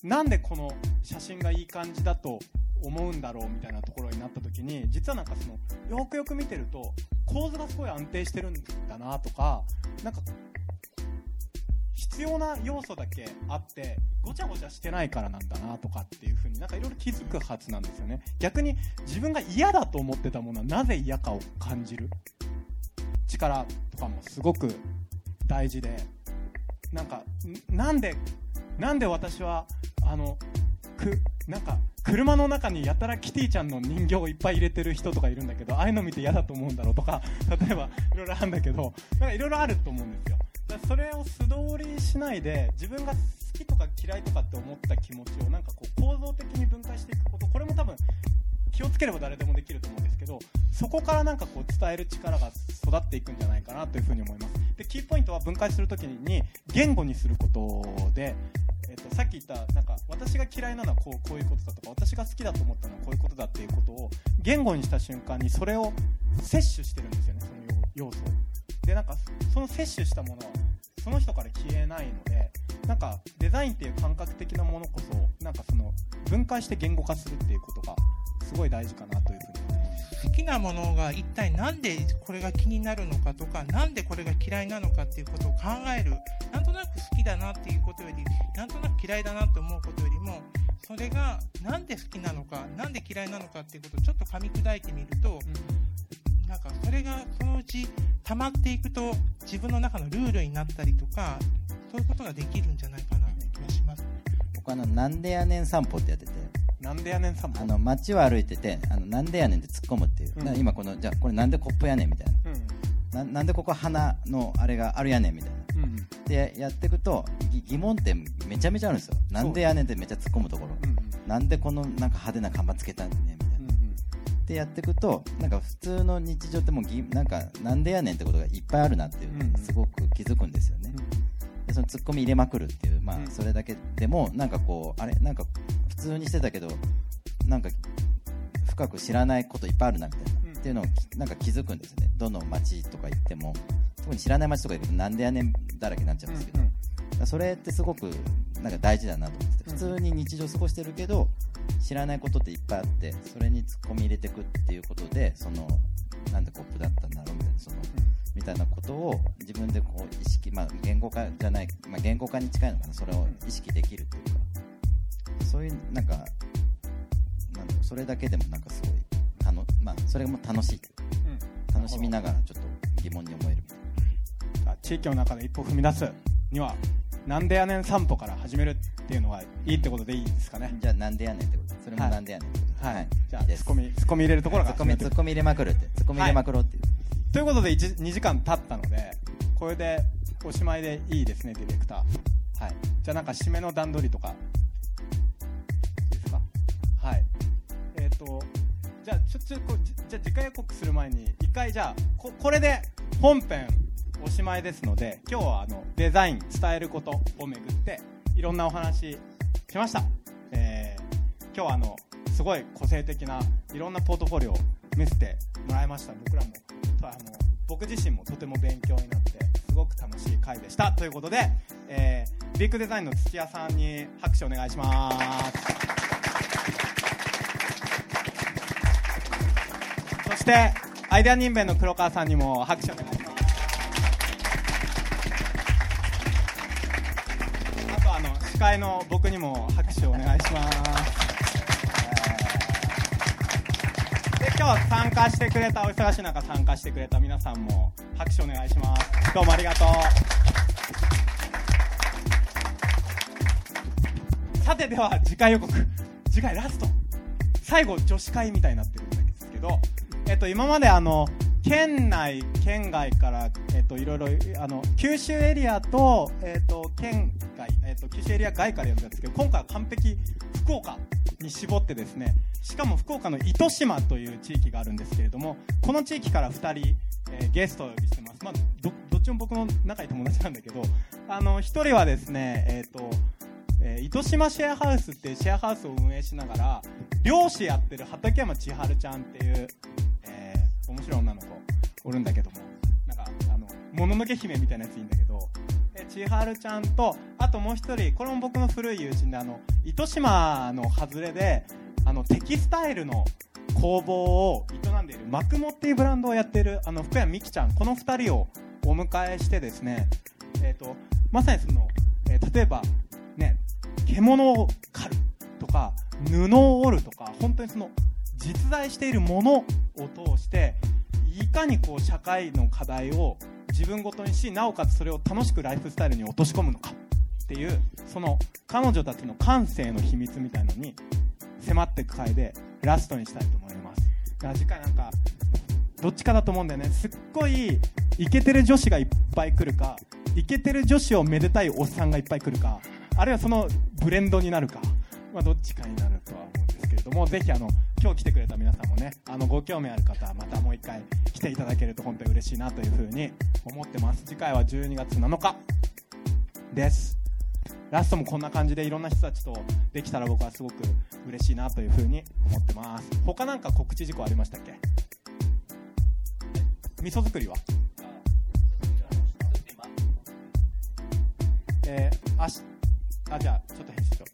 なんでこの写真がいい感じだと思うんだろうみたいなところになった時に実はなんかそのよくよく見てると構図がすごい安定してるんだなとかなんか必要な要素だけあってごちゃごちゃしてないからなんだなとかっていう風になんかいろいろ気づくはずなんですよね。逆に自分が嫌だと思ってたものはなぜ嫌かを感じる。力とかもすごく大事でなんかなんでなんで私はあのくなんか車の中にやたらキティちゃんの人形をいっぱい入れてる人とかいるんだけどああいうの見て嫌だと思うんだろうとか例えばいろいろあるんだけどなんかいろいろあると思うんですよ。だそれを素通りしないで自分が好きとか嫌いとかって思った気持ちをなんかこう構造的に分解していくことこれも多分気をつければ誰でもできると思うんですけどそこからなんかこう伝える力が育っていくんじゃないかなというふに思います。でキーポイントは分解するときに言語にすることで、えっとさっき言ったなんか私が嫌いなのはこうこういうことだとか私が好きだと思ったのはこういうことだっていうことを言語にした瞬間にそれを摂取してるんですよねその要素でなんかその摂取したものはその人から消えないのでなんかデザインっていう感覚的なものこそなんかその分解して言語化するっていうことがすごい大事かなというふうに思います。好きなものが一体なんでこれが気になるのかとか、なんでこれが嫌いなのかっていうことを考える。なんとなく好きだなっていうことより、なんとなく嫌いだなって思うことよりも、それがなんで好きなのか、なんで嫌いなのかっていうことをちょっと噛み砕いてみると、なんかそれがそのうち溜まっていくと自分の中のルールになったりとか、そういうことができるんじゃないかなって気がします。僕あのなんでやねん散歩ってやっててなんでやねんさんも。あの街を歩いててあのなんでやねんって突っ込むっていう、うん。な今このじゃあこれなんでコップやねんみたいうん。なななんでここ花のあれがあるやねんみたいな。うんでやっていくとぎ疑問ってめちゃめちゃあるんですよ。なんでやねんってめっちゃ突っ込むところ、うんうん。なんでこのなんか派手な看板つけたんねんみたいな、うんやっていくとなんか普通の日常ってもうぎなんかなんでやねんってことがいっぱいあるなっていうのがすごく気づくんですよね、でそのツッコミ入れまくるっていうまうん。あそれだけでもなんかこうあれなんか普通にしてたけどなんか深く知らないこといっぱいあるなみたいな、うん。っていうのをきなんか気づくんですよね。どの街とか行っても。特に知らない街とか行くとなんでやねんだらけになっちゃうんですけど、うんうん。それってすごくなんか大事だなと思ってて。普通に日常過ごしてるけど知らないことっていっぱいあってそれにツッコミ入れていくっていうことでそのなんでコップだったんだろうみたいなそのみたいなことを自分でこう意識、まあ、言語化じゃない、まあ、言語化に近いのかな。それを意識できるっていうかそういうなんかなんそれだけでもなんかすごい楽、まあ、それも楽しいうか楽しみながらちょっと疑問に思えるじゃあ地域の中で一歩踏み出すにはなんでやねん散歩から始めるっていうのがいいってことでいいですかね？じゃあなんでやねんってこと？それもはい。なんでやねんってこと？はい、じゃあいいです。ツッコミツッコミ入れるところからツッコミツッコミ入れまくるってツッコミ入れまくろうっていう、ということで1 2時間経ったのでこれでおしまいでいいですねディレクター。はい。じゃあなんか締めの段取りとかはい。えっ、とじゃあちょちょこじゃあ次回予告する前に一回じゃあここれで本編おしまいですので今日はあのデザイン伝えることをめぐっていろんなお話しました、えー今日はあのすごい個性的ないろんなポートフォリオを見せてもらいました。僕らもとあの僕自身もとても勉強になってすごく楽しい回でした。ということで、えービッグデザインの土屋さんに拍手お願いします。してアイデア人弁の黒川さんにも拍手をお願いします。あとあの司会の僕にも拍手をお願いします。で今日参加してくれたお忙しい中参加してくれた皆さんも拍手お願いしますどうもありがとう。さてでは次回予告。次回ラスト。最後女子会みたいになってるんですけど、えっと、今まであの県内県外から、えっと、いろいろあの九州エリアと,、えっと、県外、えっと、九州エリア外からやったんですけど今回は完璧福岡に絞ってですね。しかも福岡の糸島という地域があるんですけれどもこの地域から2人、えーゲストをお呼びしてます、まあ、どどっちも僕の仲いい友達なんだけどあの1人はですねえっ、とえー糸島シェアハウスっていうシェアハウスを運営しながら漁師やってる畠山千春ちゃんっていう、面白い女の子おるんだけども。なんかあのもののけ姫みたいなやついいんだけど。え千春ちゃんとあともう一人これも僕の古い友人であの糸島の外れであのテキスタイルの工房を営んでいるマクモっていうブランドをやってるあの福山美希ちゃんこの2人をお迎えしてですね、えー、とまさにその、えー例えばね獣を狩るとか布を織るとか本当にその実在しているものを通していかにこう社会の課題を自分ごとにしなおかつそれを楽しくライフスタイルに落とし込むのかっていうその彼女たちの感性の秘密みたいのに迫っていく回でラストにしたいと思います。だから次回なんかどっちかだと思うんだよね。すっごいイケてる女子がいっぱい来るかイケてる女子をめでたいおっさんがいっぱい来るかあるいはそのブレンドになるか、まあ、どっちかになるとは思うんですけれどもぜひあの今日来てくれた皆さんもねあのご興味ある方はまたもう一回来ていただけると本当に嬉しいなというふうに思ってます。次回は12月7日です。ラストもこんな感じでいろんな人たちとできたら僕はすごく嬉しいなというふうに思ってます。他なんか告知事項ありましたっけ？味噌作りは？えー、あしあじゃあちょっと編集し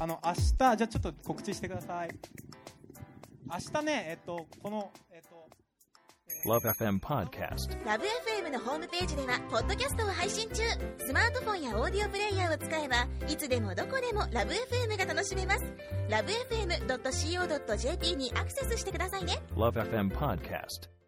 あの明日じゃあちょっと告知してください明日ねえっとこのえっと Love FM Podcast. ラブ f m のホームページではポッドキャストを配信中スマートフォンやオーディオプレイヤーを使えばいつでもどこでもラブ f m が楽しめますラブ FM.co.jp にアクセスしてくださいね Love FM Podcast.